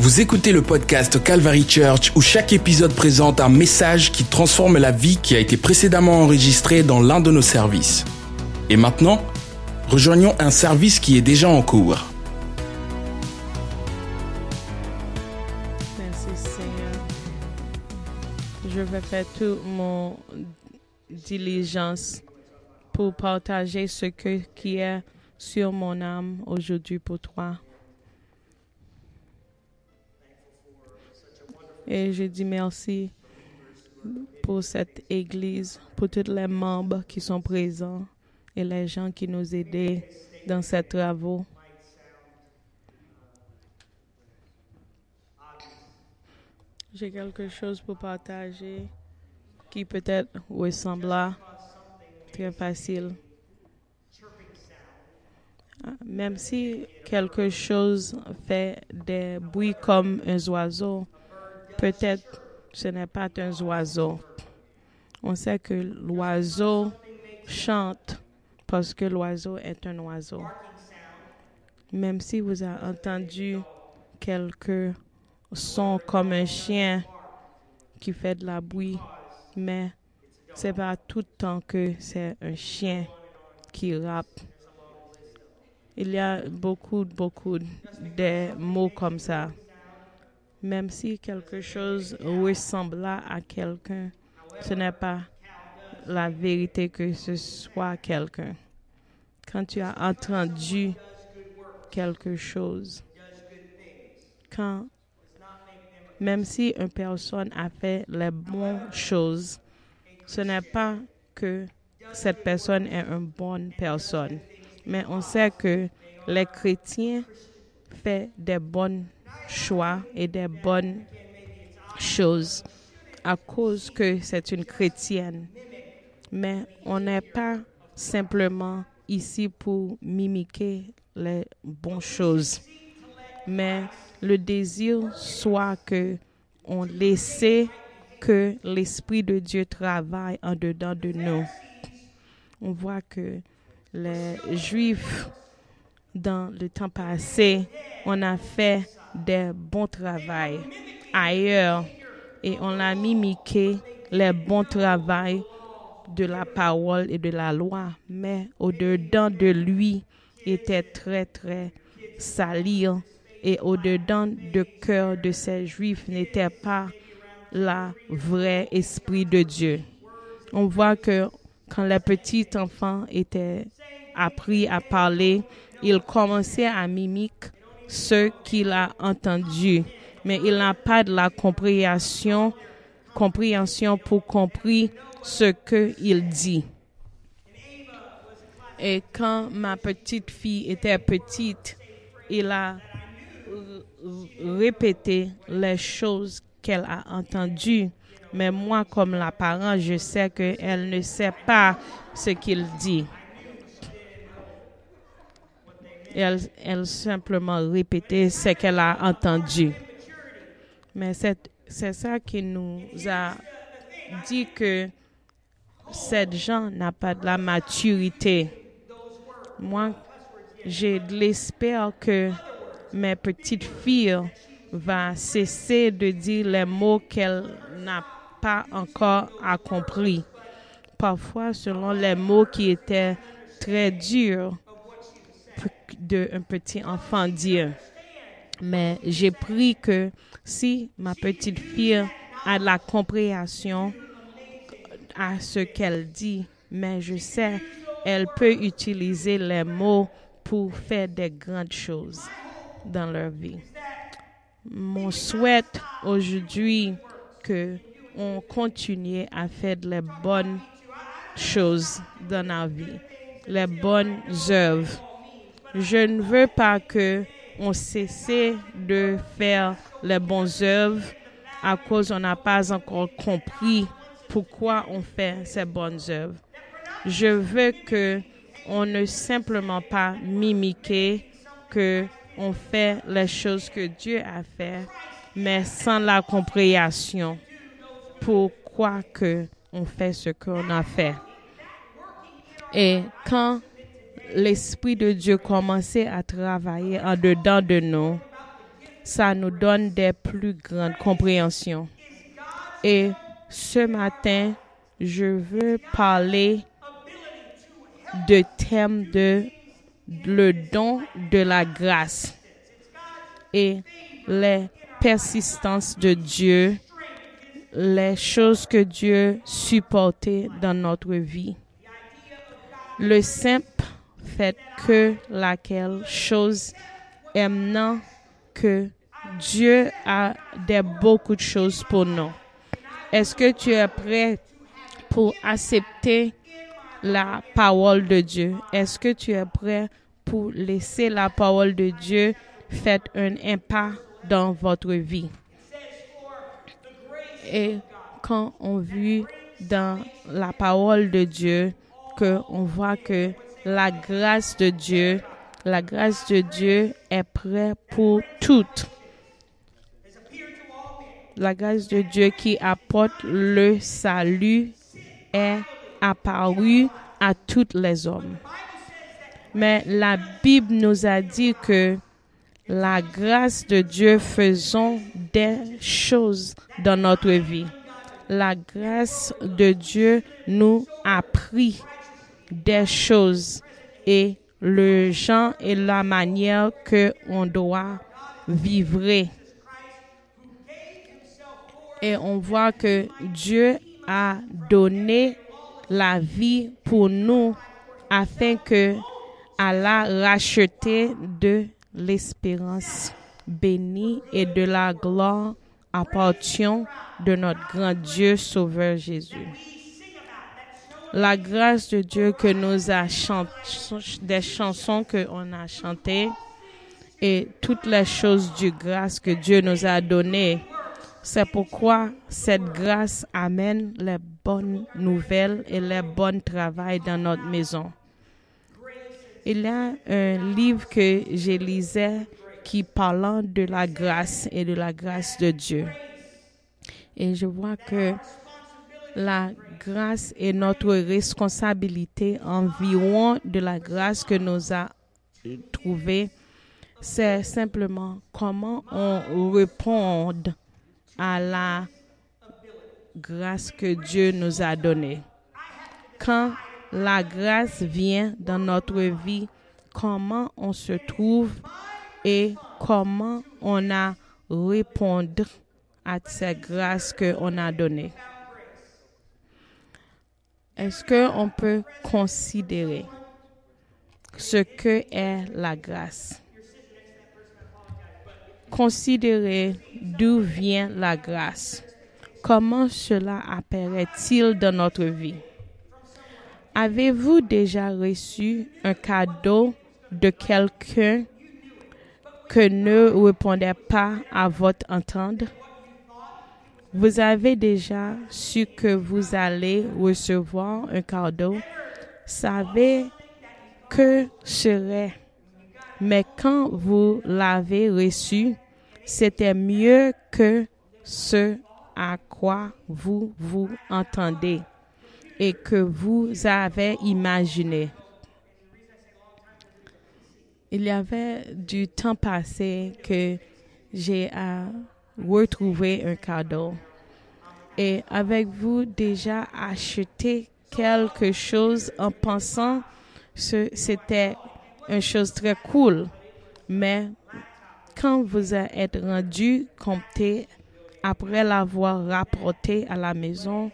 Vous écoutez le podcast Calvary Church où chaque épisode présente un message qui transforme la vie qui a été précédemment enregistrée dans l'un de nos services. Et maintenant, rejoignons un service qui est déjà en cours. Merci Seigneur. Je vais faire toute mon diligence pour partager ce que, qui est sur mon âme aujourd'hui pour toi. Et je dis merci pour cette église, pour tous les membres qui sont présents et les gens qui nous aident dans ces travaux. J'ai quelque chose pour partager qui peut-être ressemble très facile. Même si quelque chose fait des bruits comme un oiseau, peut-être ce n'est pas un oiseau. On sait que l'oiseau chante parce que l'oiseau est un oiseau. Même si vous avez entendu quelques sons comme un chien qui fait de la bruit, mais c'est pas tout le temps que c'est un chien qui rappe. Il y a beaucoup, beaucoup de mots comme ça. Même si quelque chose ressemble à quelqu'un, ce n'est pas la vérité que ce soit quelqu'un. Quand tu as entendu quelque chose, quand même si une personne a fait les bonnes choses, ce n'est pas que cette personne est une bonne personne. Mais on sait que les chrétiens font des bons choix et des bonnes choses à cause que c'est une chrétienne. Mais on n'est pas simplement ici pour mimiquer les bonnes choses. Mais le désir soit que on laisse que l'Esprit de Dieu travaille en dedans de nous. On voit que les Juifs, dans le temps passé, on a fait des bons travail ailleurs. Et on a mimiqué les bons travail de la parole et de la loi, mais au-dedans de lui était très, très sali et au-dedans du cœur de ces Juifs n'était pas la vrai esprit de Dieu. On voit que quand les petits enfants étaient appris à parler, il commençait à mimiquer ce qu'il a entendu, mais il n'a pas de la compréhension, compréhension pour comprendre ce qu'il dit. Et quand ma petite fille était petite, il a répété les choses qu'elle a entendues. Mais moi, comme la parent, je sais qu'elle ne sait pas ce qu'il dit. Elle, elle simplement répétait ce qu'elle a entendu. Mais c'est ça qui nous a dit que cette gens n'a pas de la maturité. Moi, j'ai de l'espoir que mes petites filles va cesser de dire les mots qu'elle n'a pas encore compris. Parfois, selon les mots qui étaient très durs d'un petit enfant dire. Mais j'ai pris que si ma petite fille a la compréhension à ce qu'elle dit, mais je sais, elle peut utiliser les mots pour faire des grandes choses dans leur vie. Mon souhait aujourd'hui que on continue à faire les bonnes choses dans la vie, les bonnes œuvres. Je ne veux pas que on cesse de faire les bonnes œuvres à cause on n'a pas encore compris pourquoi on fait ces bonnes œuvres. Je veux que on ne simplement pas mimiquer que on fait les choses que Dieu a fait, mais sans la compréhension pourquoi que on fait ce qu'on a fait? Et quand l'Esprit de Dieu commençait à travailler en dedans de nous, ça nous donne des plus grandes compréhensions. Et ce matin, je veux parler de thème de le don de la grâce et les persistances de Dieu, les choses que Dieu supportait dans notre vie. Le simple fait que laquelle chose aimant que Dieu a beaucoup de choses pour nous. Est-ce que tu es prêt pour accepter la parole de Dieu? Est-ce que tu es prêt pour laisser la parole de Dieu faire un impact dans votre vie? Et quand on vit dans la parole de Dieu, que on voit que la grâce de Dieu, la grâce de Dieu est prête pour toutes. La grâce de Dieu qui apporte le salut est apparue à tous les hommes. Mais la Bible nous a dit que la grâce de Dieu faisant des choses dans notre vie. La grâce de Dieu nous a pris des choses et le genre et la manière que on doit vivre. Et on voit que Dieu a donné la vie pour nous afin que Allah racheté de l'espérance bénie et de la gloire appartient de notre grand Dieu Sauveur Jésus. La grâce de Dieu que nous a chanté, des chansons que on a chantées et toutes les choses du grâce que Dieu nous a données. C'est pourquoi cette grâce amène les bonnes nouvelles et les bons travail dans notre maison. Il y a un livre que j'ai lisé qui parlant de la grâce et de la grâce de Dieu. Et je vois que la grâce est notre responsabilité environ de la grâce que nous a trouvée. C'est simplement comment on répond à la grâce que Dieu nous a donnée. Quand la grâce vient dans notre vie, comment on se trouve et comment on a répondu à cette grâce qu'on a donnée. Est-ce qu'on peut considérer ce que est la grâce? Considérer d'où vient la grâce. Comment cela apparaît-il dans notre vie? Avez-vous déjà reçu un cadeau de quelqu'un que ne répondait pas à votre entendre? Vous avez déjà su que vous allez recevoir un cadeau, savez que serait. Mais quand vous l'avez reçu, c'était mieux que ce à quoi vous vous entendez et que vous avez imaginé. Il y avait du temps passé que j'ai retrouvé un cadeau. Et avec vous déjà acheté quelque chose en pensant que c'était une chose très cool. Mais quand vous êtes rendu compté après l'avoir rapporté à la maison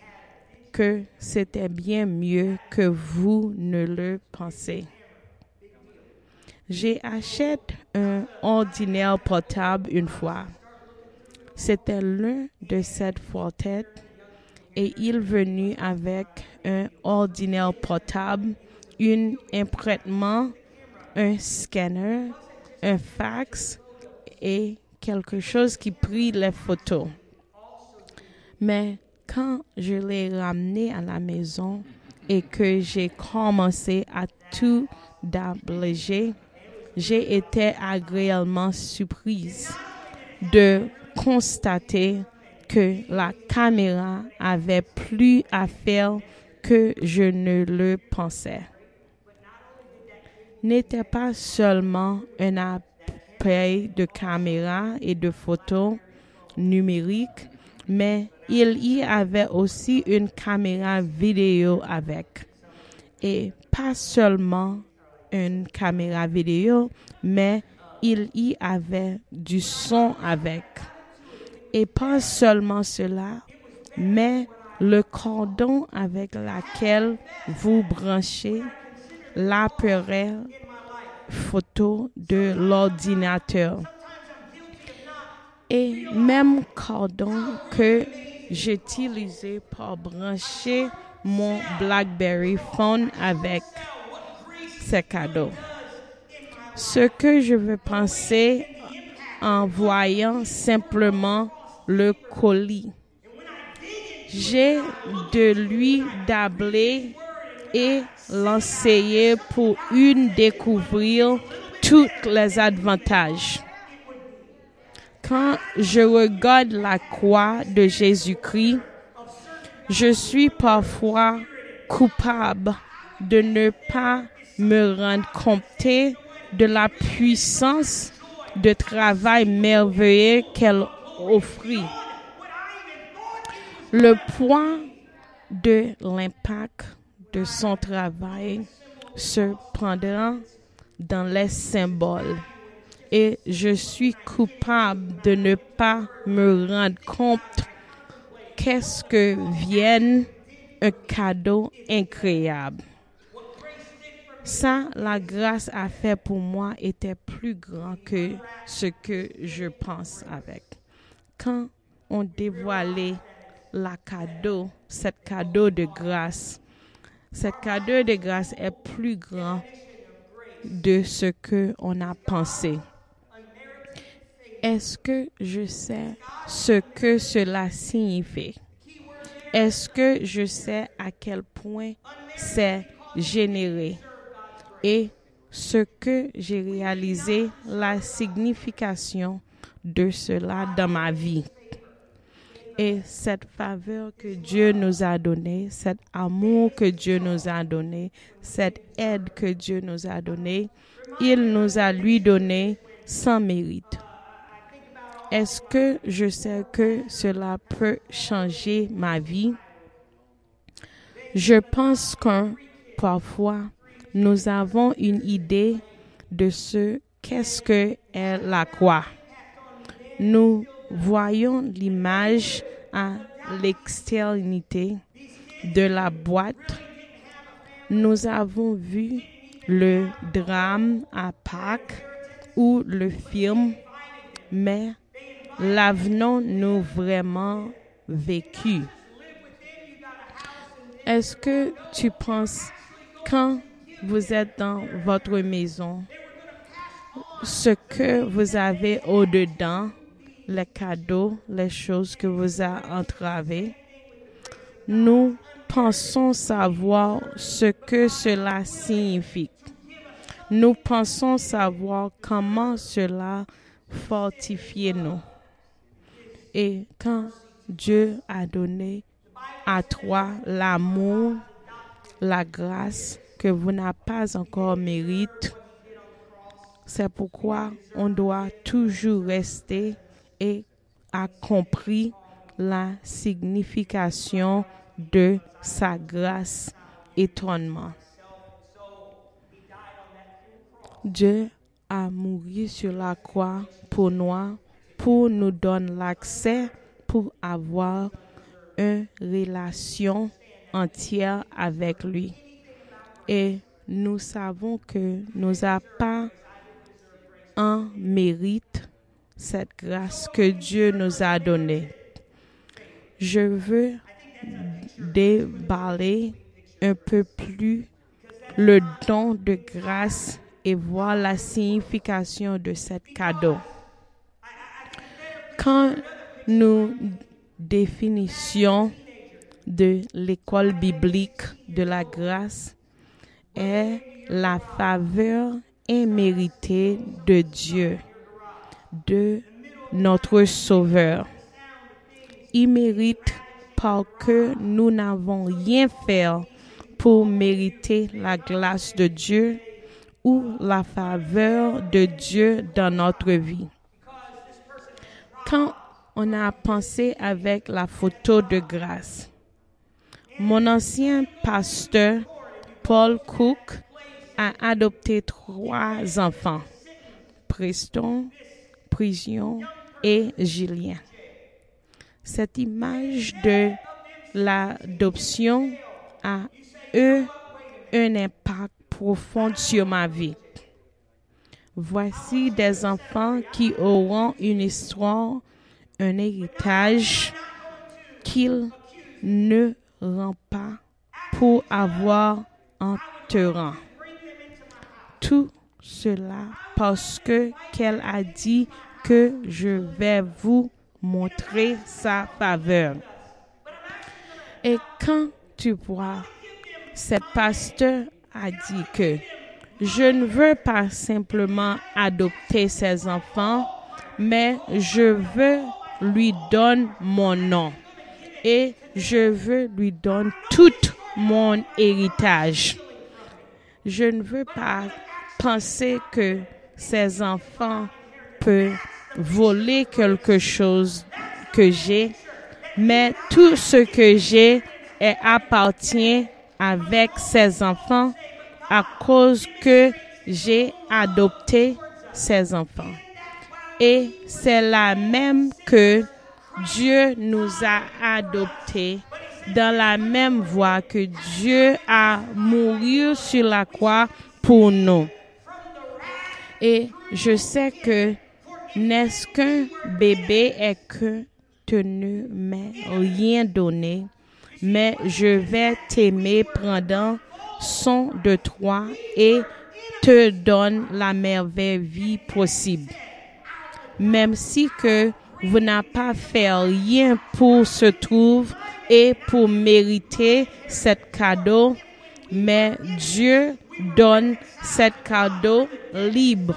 que c'était bien mieux que vous ne le pensez. J'ai acheté un ordinaire portable une fois. C'était l'un de cette fortette et il venu avec un ordinaire portable, un imprètement, un scanner, un fax et quelque chose qui prit les photos. Mais quand je l'ai ramené à la maison et que j'ai commencé à tout d'abléger, j'ai été agréablement surprise de constater que la caméra avait plus à faire que je ne le pensais. N'était pas seulement un appareil de caméra et de photos numériques, mais il y avait aussi une caméra vidéo avec. Et pas seulement une caméra vidéo, mais il y avait du son avec. Et pas seulement cela, mais le cordon avec lequel vous branchez l'appareil photo de l'ordinateur. Et même cordon que j'utilisais pour brancher mon BlackBerry phone avec ces cadeaux. Ce que je veux penser en voyant simplement le colis. J'ai de lui d'abler et l'enseigner pour une découvrir tous les avantages. Quand je regarde la croix de Jésus-Christ, je suis parfois coupable de ne pas me rendre compte de la puissance de travail merveilleux qu'elle offrit. Le point de l'impact de son travail se prendra dans les symboles. Et je suis coupable de ne pas me rendre compte qu'est-ce que vienne un cadeau incroyable. Ça, la grâce a fait pour moi était plus grand que ce que je pense avec. Quand on dévoilait la cadeau, cette cadeau de grâce, cette cadeau de grâce est plus grand de ce que on a pensé. Est-ce que je sais ce que cela signifie? Est-ce que je sais à quel point c'est généré? Et ce que j'ai réalisé, la signification de cela dans ma vie. Et cette faveur que Dieu nous a donnée, cet amour que Dieu nous a donné, cette aide que Dieu nous a donnée, il nous a lui donné sans mérite. Est-ce que je sais que cela peut changer ma vie? Je pense que parfois nous avons une idée de ce qu'est-ce que est la croix. Nous voyons l'image à l'extériorité de la boîte. Nous avons vu le drame à Pâques ou le film, mais l'avons-nous vraiment vécu? Est-ce que tu penses quand vous êtes dans votre maison, ce que vous avez au-dedans, les cadeaux, les choses que vous avez entravées, nous pensons savoir ce que cela signifie. Nous pensons savoir comment cela fortifie nous. Et quand Dieu a donné à toi l'amour, la grâce que vous n'avez pas encore mérite, c'est pourquoi on doit toujours rester et a compris la signification de sa grâce étonnement. Dieu a mouru sur la croix pour nous, pour nous donner l'accès pour avoir une relation entière avec lui. Et nous savons que nous n'avons pas un mérite cette grâce que Dieu nous a donnée. Je veux déballer un peu plus le don de grâce et voir la signification de ce cadeau. Quand nous définissions de l'école biblique de la grâce est la faveur imméritée de Dieu de notre Sauveur. Il mérite parce que nous n'avons rien fait pour mériter la grâce de Dieu ou la faveur de Dieu dans notre vie. Quand on a pensé avec la photo de grâce, mon ancien pasteur, Paul Cook, a adopté trois enfants, Preston, Prison et Julien. Cette image de l'adoption a eu un impact profond sur ma vie. Voici des enfants qui auront une histoire, un héritage qu'ils ne rendent pas pour avoir un terrain. Tout cela parce que qu'elle a dit que je vais vous montrer sa faveur. Et quand tu vois, ce pasteur a dit que je ne veux pas simplement adopter ses enfants, mais je veux lui donner mon nom et je veux lui donner tout mon héritage. Je ne veux pas penser que ses enfants peuvent voler quelque chose que j'ai, mais tout ce que j'ai appartient avec ses enfants à cause que j'ai adopté ses enfants. Et c'est la même que Dieu nous a adoptés dans la même voie que Dieu a mouru sur la croix pour nous. Et je sais que n'est-ce qu'un bébé est que tu ne m'as rien donné, mais je vais t'aimer pendant son de toi et te donne la merveille vie possible. Même si que vous n'avez pas fait rien pour se trouver et pour mériter cet cadeau, mais Dieu donne cet cadeau libre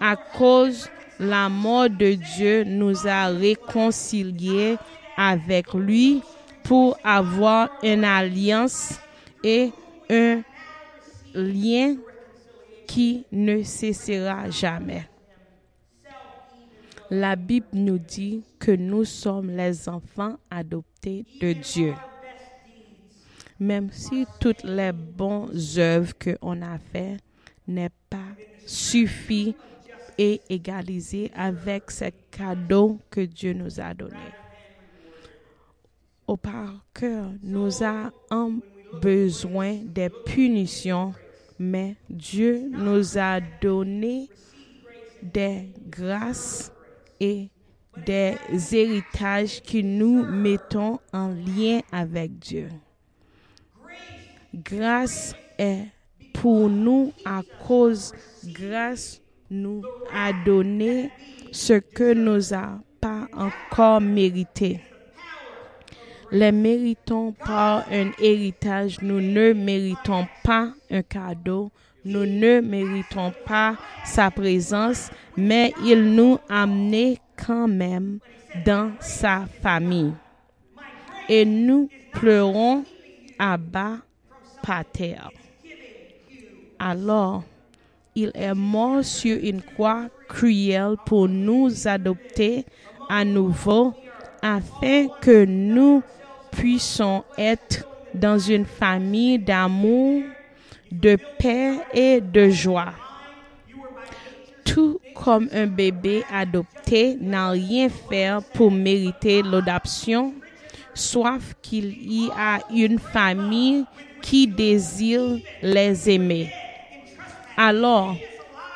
à cause la mort de Dieu nous a réconciliés avec lui pour avoir une alliance et un lien qui ne cessera jamais. La Bible nous dit que nous sommes les enfants adoptés de Dieu. Même si toutes les bonnes œuvres qu'on a faites n'est pas suffit et égalisé avec ce cadeau que Dieu nous a donné. Au cœur, nous avons besoin des punitions, mais Dieu nous a donné des grâces et des héritages que nous mettons en lien avec Dieu. Grâce est pour nous à cause grâce nous a donné ce que nous a pas encore mérité. Les méritons par un héritage, nous ne méritons pas un cadeau, nous ne méritons pas sa présence, mais il nous a amenés quand même dans sa famille. Et nous pleurons à bas par terre. Alors, il est mort sur une croix cruelle pour nous adopter à nouveau afin que nous puissions être dans une famille d'amour, de paix et de joie. Tout comme un bébé adopté n'a rien fait pour mériter l'adoption, sauf qu'il y a une famille qui désire les aimer. Alors,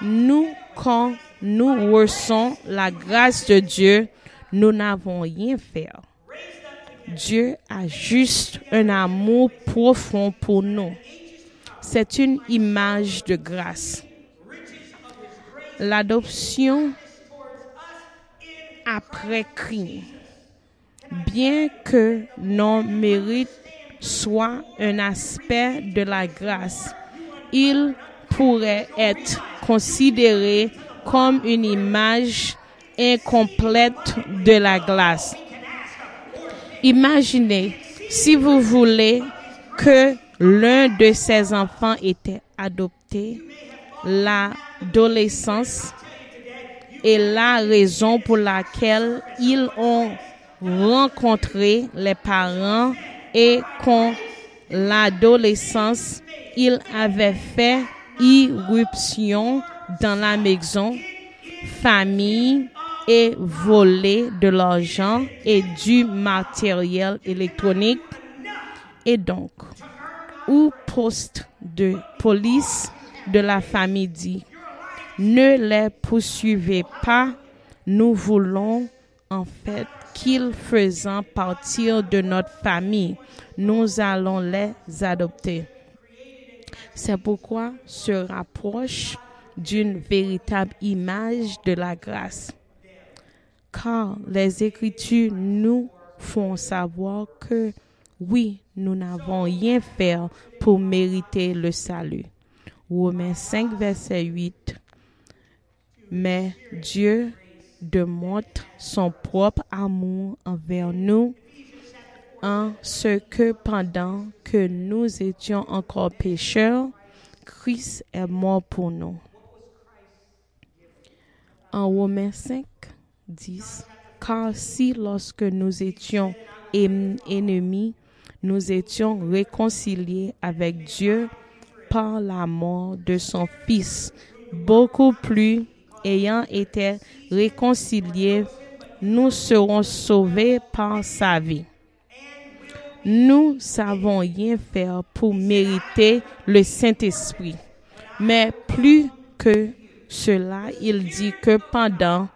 nous, quand nous ressentons la grâce de Dieu, nous n'avons rien fait. Dieu a juste un amour profond pour nous. C'est une image de grâce. L'adoption après crime. Bien que nos mérites soient un aspect de la grâce, il pourrait être considéré comme une image incomplète de la glace. Imaginez, si vous voulez que l'un de ces enfants était adopté, l'adolescence est la raison pour laquelle ils ont rencontré les parents et qu'en l'adolescence, ils avaient fait irruption dans la maison, famille et volé de l'argent et du matériel électronique. Et donc, ou poste de police de la famille dit, ne les poursuivez pas, nous voulons en fait qu'ils faisant partir de notre famille, nous allons les adopter. C'est pourquoi se rapproche d'une véritable image de la grâce. Car les Écritures nous font savoir que oui, nous n'avons rien fait pour mériter le salut. Romains 5, verset 8. Mais Dieu démontre son propre amour envers nous en ce que pendant que nous étions encore pécheurs, Christ est mort pour nous. En Romains 5, 10, car si lorsque nous étions ennemis, nous étions réconciliés avec Dieu par la mort de son Fils, beaucoup plus ayant été réconciliés, nous serons sauvés par sa vie. Nous savons rien faire pour mériter le Saint-Esprit. Mais plus que cela, il dit que pendant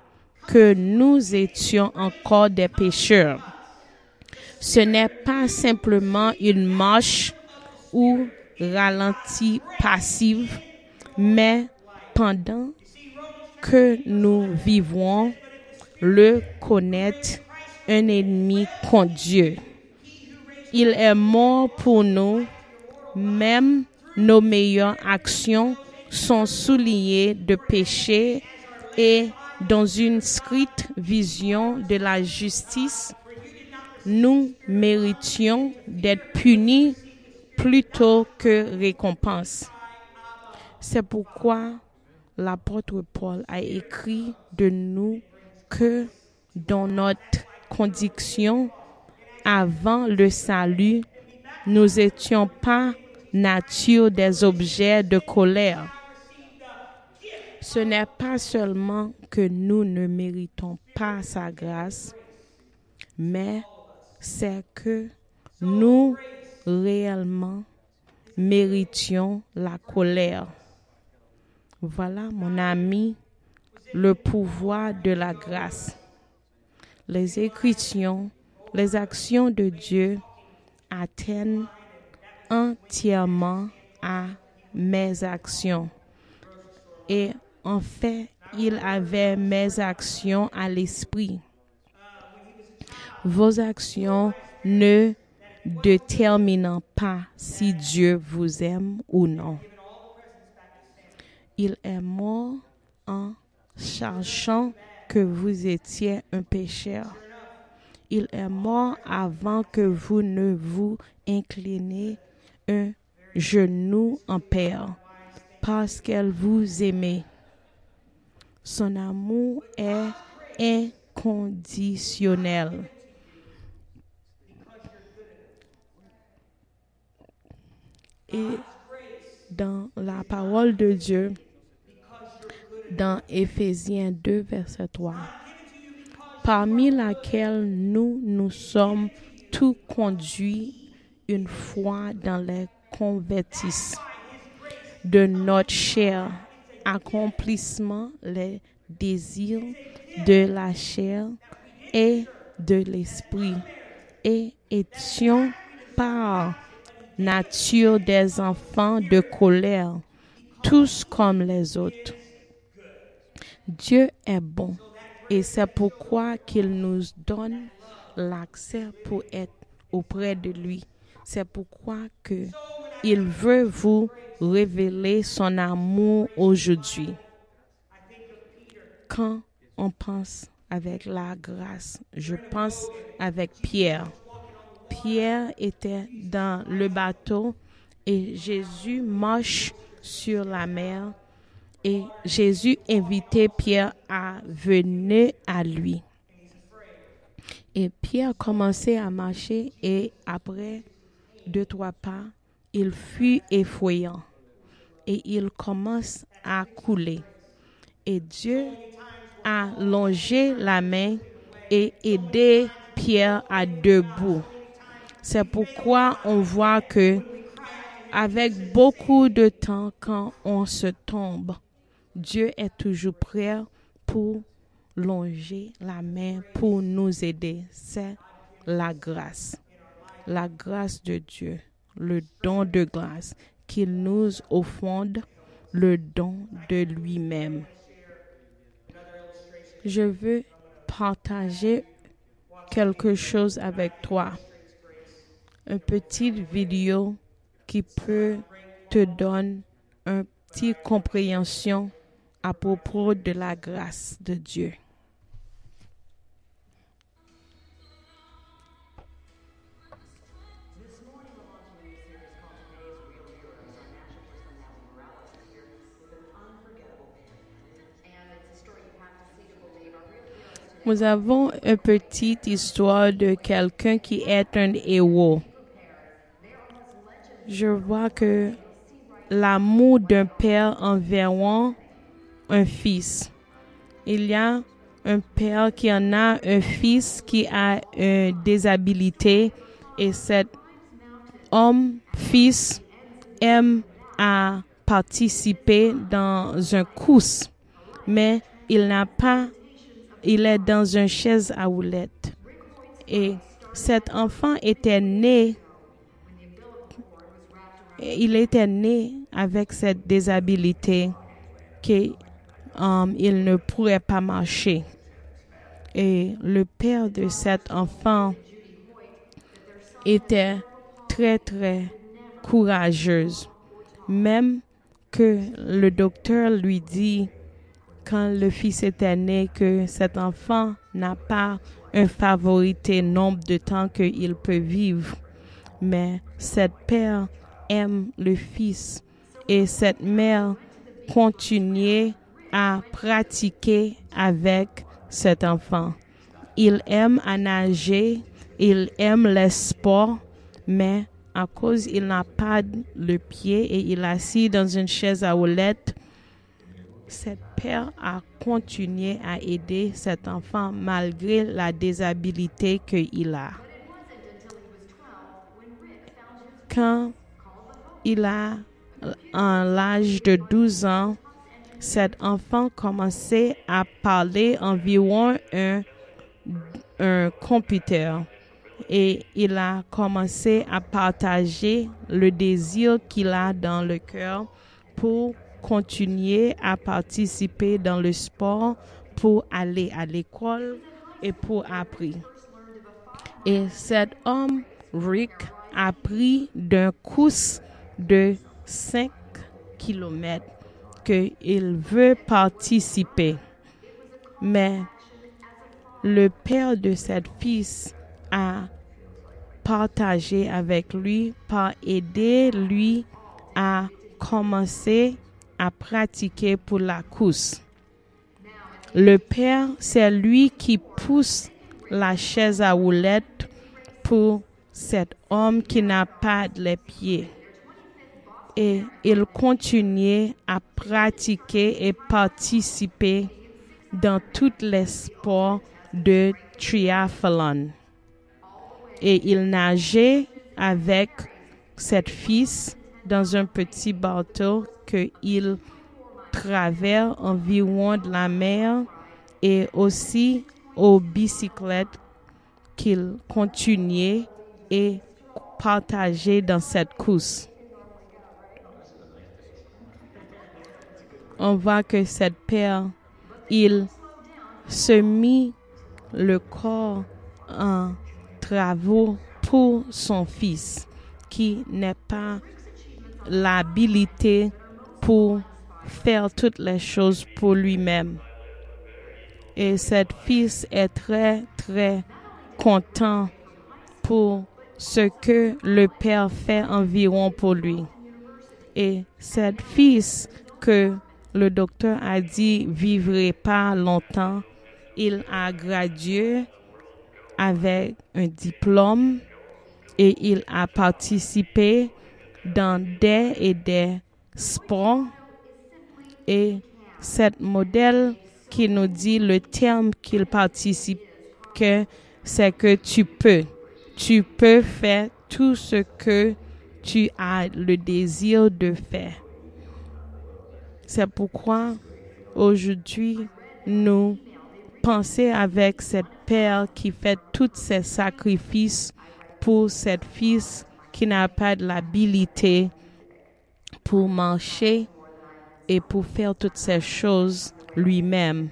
que nous étions encore des pécheurs, ce n'est pas simplement une marche ou ralenti passive, mais pendant que nous vivons le connaître un ennemi contre Dieu. Il est mort pour nous, même nos meilleures actions sont soulignées de péché et dans une stricte vision de la justice, nous méritions d'être punis plutôt que récompense. C'est pourquoi l'apôtre Paul a écrit de nous que dans notre condition avant le salut, nous n'étions pas nature des objets de colère. Ce n'est pas seulement que nous ne méritons pas sa grâce, mais c'est que nous réellement méritions la colère. Voilà, mon ami, le pouvoir de la grâce. Les écritures, les actions de Dieu atteignent entièrement à mes actions. Et en fait, il avait mes actions à l'esprit. Vos actions ne déterminent pas si Dieu vous aime ou non. Il est mort en cherchant que vous étiez un pécheur. Il est mort avant que vous ne vous inclinez un genou en père, parce qu'elle vous aimait. Son amour est inconditionnel. Et dans la parole de Dieu, dans Éphésiens 2, verset 3, parmi laquelle nous nous sommes tous conduits une fois dans les convertis de notre chair, accomplissement les désirs de la chair et de l'esprit, et étions par nature des enfants de colère, tous comme les autres. Dieu est bon et c'est pourquoi qu'il nous donne l'accès pour être auprès de lui. C'est pourquoi que il veut vous révéler son amour aujourd'hui. Quand on pense avec la grâce, je pense avec Pierre. Pierre était dans le bateau et Jésus marche sur la mer Et Jésus invitait Pierre à venir à lui. Et Pierre commençait à marcher et après deux, trois pas, il fut effrayant et il commence à couler. Et Dieu a longé la main et aidé Pierre à debout. C'est pourquoi on voit que avec beaucoup de temps quand on se tombe, Dieu est toujours prêt pour longer la main pour nous aider. C'est la grâce. La grâce de Dieu, le don de grâce qu'il nous offre, le don de lui-même. Je veux partager quelque chose avec toi. Une petite vidéo qui peut te donner une petite compréhension à propos de la grâce de Dieu. Nous avons une petite histoire de quelqu'un qui est un héros. Je vois que l'amour d'un père envers un fils. Il y a un père qui en a un fils qui a une désabilité et cet homme, fils, aime à participer dans un course, mais il n'a pas, il est dans une chaise à roulettes. Et cet enfant était né, il était né avec cette désabilité il ne pourrait pas marcher. Et le père de cet enfant était très, très courageuse. Même que le docteur lui dit, quand le fils était né, que cet enfant n'a pas un favorité nombre de temps qu'il peut vivre. Mais cette père aime le fils et cette mère continuait à pratiquer avec cet enfant. Il aime à nager, il aime les sports, mais à cause il n'a pas le pied et il est assis dans une chaise à roulettes, cet père a continué à aider cet enfant malgré la désabilité qu'il a. Quand il a en l'âge de 12 ans, cet enfant commençait à parler environ un, un computer et il a commencé à partager le désir qu'il a dans le cœur pour continuer à participer dans le sport, pour aller à l'école et pour apprendre. Et cet homme, Rick, a pris d'un course de 5 kilomètres qu'il veut participer. Mais le père de cette fille a partagé avec lui pour aider lui à commencer à pratiquer pour la course. Le père, c'est lui qui pousse la chaise à roulettes pour cet homme qui n'a pas les pieds et il continuait à pratiquer et participer dans tous les sports de triathlon. Et il nageait avec cette fille dans un petit bateau qu'il traverse environ de la mer et aussi aux bicyclettes qu'il continuait et partageait dans cette course. On voit que cette père, il se mit le corps en travaux pour son fils qui n'est pas l'habilité pour faire toutes les choses pour lui-même. Et cette fils est très, très content pour ce que le père fait environ pour lui. Et cette fils que le docteur a dit vivrait pas longtemps, il a gradué avec un diplôme et il a participé dans des et des sports. Et cette modèle qui nous dit le terme qu'il participe, c'est que tu peux. Tu peux faire tout ce que tu as le désir de faire. C'est pourquoi aujourd'hui, nous pensons avec cette père qui fait tous ces sacrifices pour cette fils qui n'a pas de l'habilité pour marcher et pour faire toutes ces choses lui-même.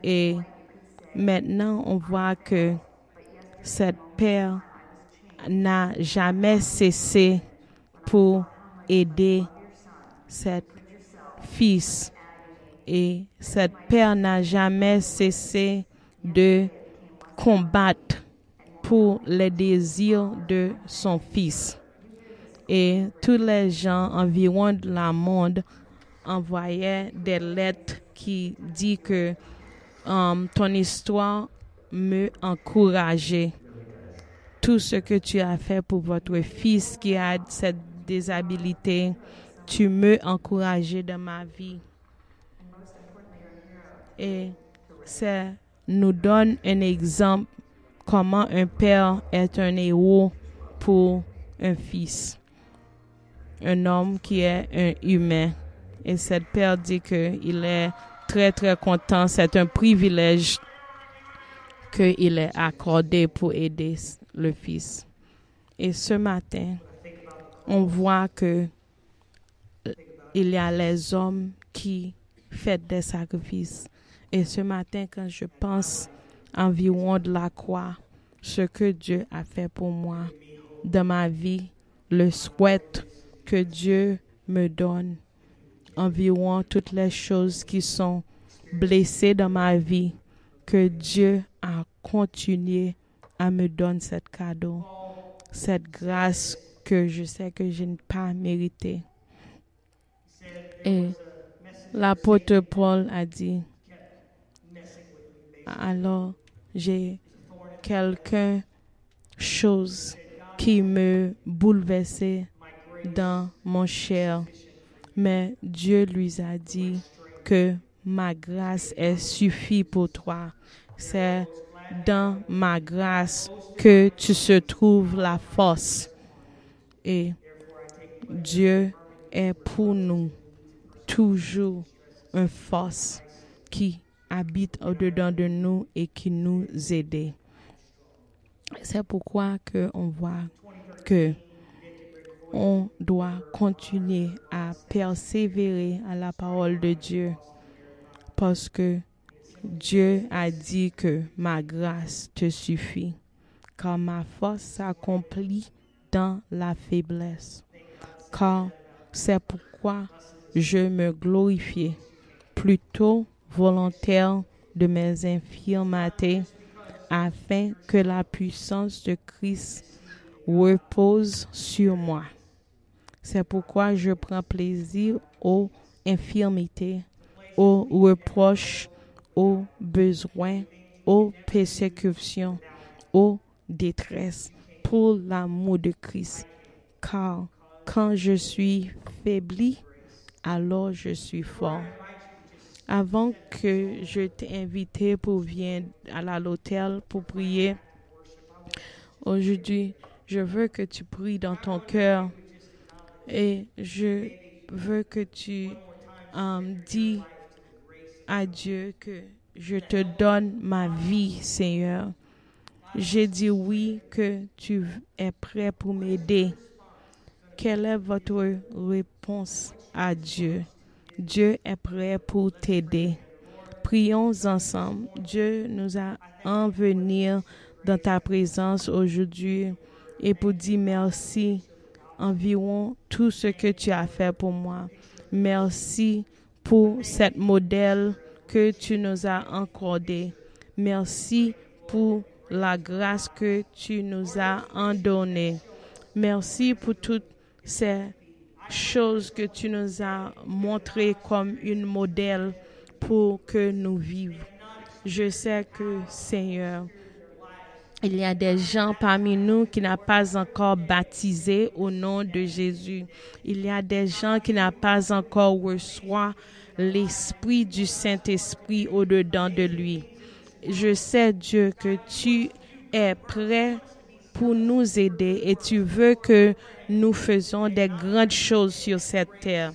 Et maintenant, on voit que cette père n'a jamais cessé pour aider cette fils. Et cette père n'a jamais cessé de combattre pour les désirs de son fils. Et tous les gens environ de la monde envoyaient des lettres qui disent que um, ton histoire me encourageait. Tout ce que tu as fait pour votre fils qui a cette désabilité, tu me encourageais dans ma vie. Et ça nous donne un exemple comment un père est un héros pour un fils, un homme qui est un humain. Et cette père dit qu'il est très très content, c'est un privilège qu'il est accordé pour aider le fils. Et ce matin, on voit que il y a les hommes qui font des sacrifices. Et ce matin, quand je pense environ de la croix, ce que Dieu a fait pour moi dans ma vie, le souhaite que Dieu me donne environ toutes les choses qui sont blessées dans ma vie, que Dieu a continué à me donner cette cadeau, cette grâce que je sais que je n'ai pas mérité. Et l'apôtre Paul a dit, alors j'ai quelque chose qui me bouleversait dans mon cher. Mais Dieu lui a dit que ma grâce est suffit pour toi. C'est dans ma grâce que tu se trouves la force. Et Dieu est pour nous toujours une force qui habite au-dedans de nous et qui nous aide. C'est pourquoi que on voit que on doit continuer à persévérer à la parole de Dieu parce que Dieu a dit que ma grâce te suffit, car ma force s'accomplit dans la faiblesse. Car c'est pourquoi je me glorifie plutôt volontaire de mes infirmités afin que la puissance de Christ repose sur moi. C'est pourquoi je prends plaisir aux infirmités, aux reproches, aux besoins, aux persécutions, aux détresses pour l'amour de Christ. Car quand je suis faibli, alors je suis fort. Avant que je t'ai invité pour venir à l'hôtel pour prier, aujourd'hui, je veux que tu pries dans ton cœur et je veux que tu um, dis à Dieu que je te donne ma vie, Seigneur. J'ai dit oui que tu es prêt pour m'aider. Quelle est votre réponse? À Dieu? Dieu est prêt pour t'aider. Prions ensemble. Dieu nous a en venir dans ta présence aujourd'hui et pour dire merci environ tout ce que tu as fait pour moi. Merci pour cette modèle que tu nous as accordé. Merci pour la grâce que tu nous as en donné. Merci pour toutes ces chose que tu nous as montré comme une modèle pour que nous vivions. Je sais que, Seigneur, il y a des gens parmi nous qui n'ont pas encore baptisé au nom de Jésus. Il y a des gens qui n'ont pas encore reçu l'esprit du Saint-Esprit au-dedans de lui. Je sais, Dieu, que tu es prêt pour nous aider et tu veux que nous faisons des grandes choses sur cette terre.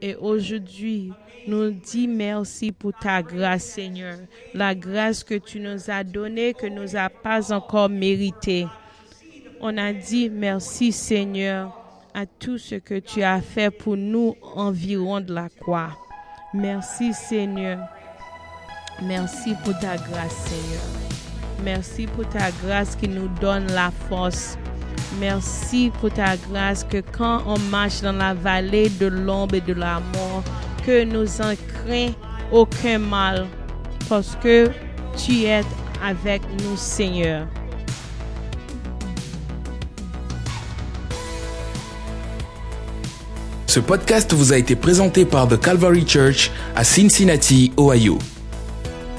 Et aujourd'hui, nous dis merci pour ta grâce, Seigneur. La grâce que tu nous as donnée, que nous n'avons pas encore méritée. On a dit merci, Seigneur, à tout ce que tu as fait pour nous environ de la croix. Merci, Seigneur. Merci pour ta grâce, Seigneur. Merci pour ta grâce qui nous donne la force. Merci pour ta grâce que quand on marche dans la vallée de l'ombre et de la mort, que nous en craignons aucun mal, parce que tu es avec nous, Seigneur. Ce podcast vous a été présenté par The Calvary Church à Cincinnati, Ohio.